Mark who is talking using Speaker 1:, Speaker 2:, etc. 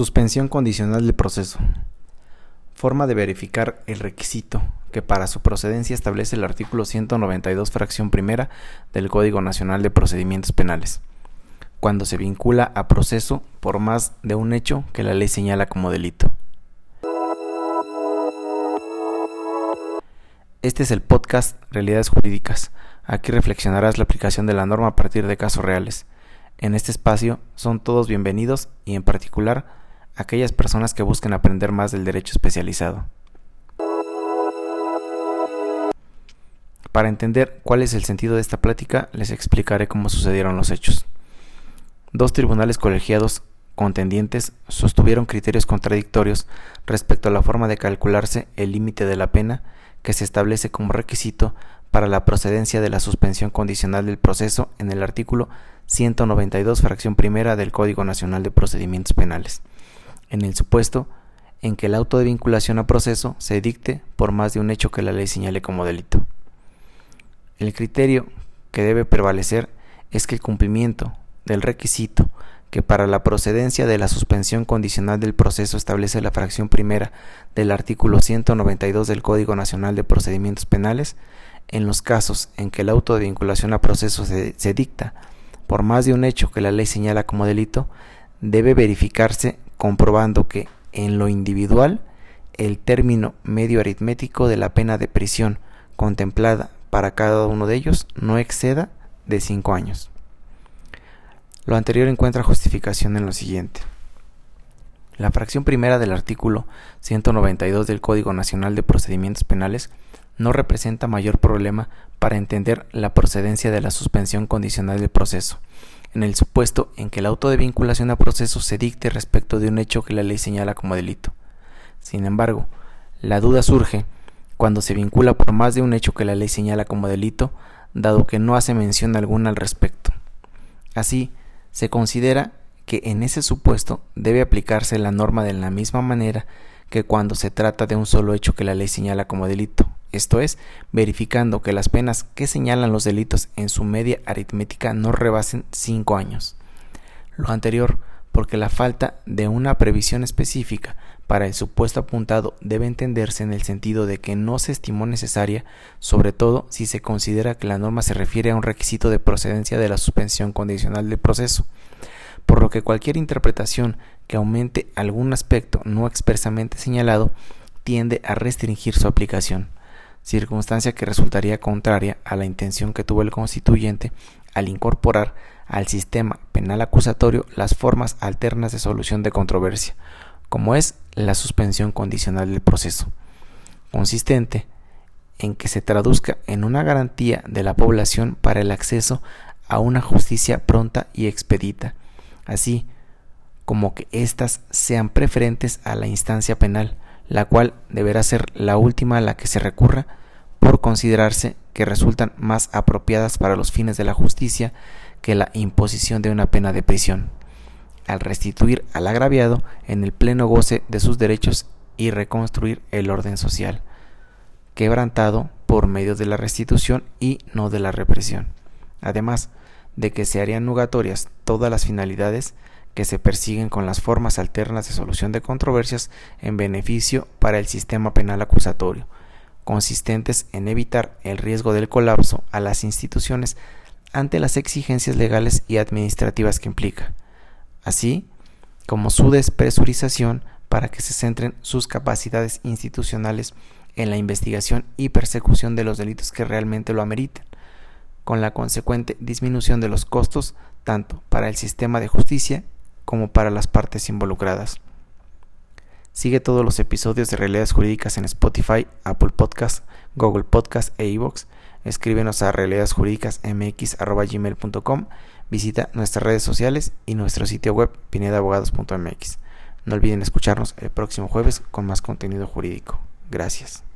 Speaker 1: Suspensión condicional del proceso. Forma de verificar el requisito que para su procedencia establece el artículo 192 fracción primera del Código Nacional de Procedimientos Penales, cuando se vincula a proceso por más de un hecho que la ley señala como delito. Este es el podcast Realidades Jurídicas. Aquí reflexionarás la aplicación de la norma a partir de casos reales. En este espacio son todos bienvenidos y en particular aquellas personas que busquen aprender más del derecho especializado. Para entender cuál es el sentido de esta plática, les explicaré cómo sucedieron los hechos. Dos tribunales colegiados contendientes sostuvieron criterios contradictorios respecto a la forma de calcularse el límite de la pena que se establece como requisito para la procedencia de la suspensión condicional del proceso en el artículo 192, fracción primera del Código Nacional de Procedimientos Penales en el supuesto en que el auto de vinculación a proceso se dicte por más de un hecho que la ley señale como delito. El criterio que debe prevalecer es que el cumplimiento del requisito que para la procedencia de la suspensión condicional del proceso establece la fracción primera del artículo 192 del Código Nacional de Procedimientos Penales, en los casos en que el auto de vinculación a proceso se, se dicta por más de un hecho que la ley señala como delito, debe verificarse comprobando que, en lo individual, el término medio aritmético de la pena de prisión contemplada para cada uno de ellos no exceda de 5 años. Lo anterior encuentra justificación en lo siguiente. La fracción primera del artículo 192 del Código Nacional de Procedimientos Penales no representa mayor problema para entender la procedencia de la suspensión condicional del proceso, en el supuesto en que el auto de vinculación a proceso se dicte respecto de un hecho que la ley señala como delito. Sin embargo, la duda surge cuando se vincula por más de un hecho que la ley señala como delito, dado que no hace mención alguna al respecto. Así, se considera que en ese supuesto debe aplicarse la norma de la misma manera que cuando se trata de un solo hecho que la ley señala como delito, esto es, verificando que las penas que señalan los delitos en su media aritmética no rebasen 5 años. Lo anterior porque la falta de una previsión específica para el supuesto apuntado debe entenderse en el sentido de que no se estimó necesaria, sobre todo si se considera que la norma se refiere a un requisito de procedencia de la suspensión condicional del proceso, por lo que cualquier interpretación que aumente algún aspecto no expresamente señalado tiende a restringir su aplicación circunstancia que resultaría contraria a la intención que tuvo el constituyente al incorporar al sistema penal acusatorio las formas alternas de solución de controversia, como es la suspensión condicional del proceso, consistente en que se traduzca en una garantía de la población para el acceso a una justicia pronta y expedita, así como que éstas sean preferentes a la instancia penal, la cual deberá ser la última a la que se recurra por considerarse que resultan más apropiadas para los fines de la justicia que la imposición de una pena de prisión, al restituir al agraviado en el pleno goce de sus derechos y reconstruir el orden social, quebrantado por medio de la restitución y no de la represión, además de que se harían nugatorias todas las finalidades que se persiguen con las formas alternas de solución de controversias en beneficio para el sistema penal acusatorio, consistentes en evitar el riesgo del colapso a las instituciones ante las exigencias legales y administrativas que implica, así como su despresurización para que se centren sus capacidades institucionales en la investigación y persecución de los delitos que realmente lo ameriten, con la consecuente disminución de los costos tanto para el sistema de justicia como para las partes involucradas. Sigue todos los episodios de Realidades Jurídicas en Spotify, Apple Podcast, Google Podcast e iVoox. Escríbenos a realidadesjurídicasmx.gmail.com Visita nuestras redes sociales y nuestro sitio web pinedabogados.mx. No olviden escucharnos el próximo jueves con más contenido jurídico. Gracias.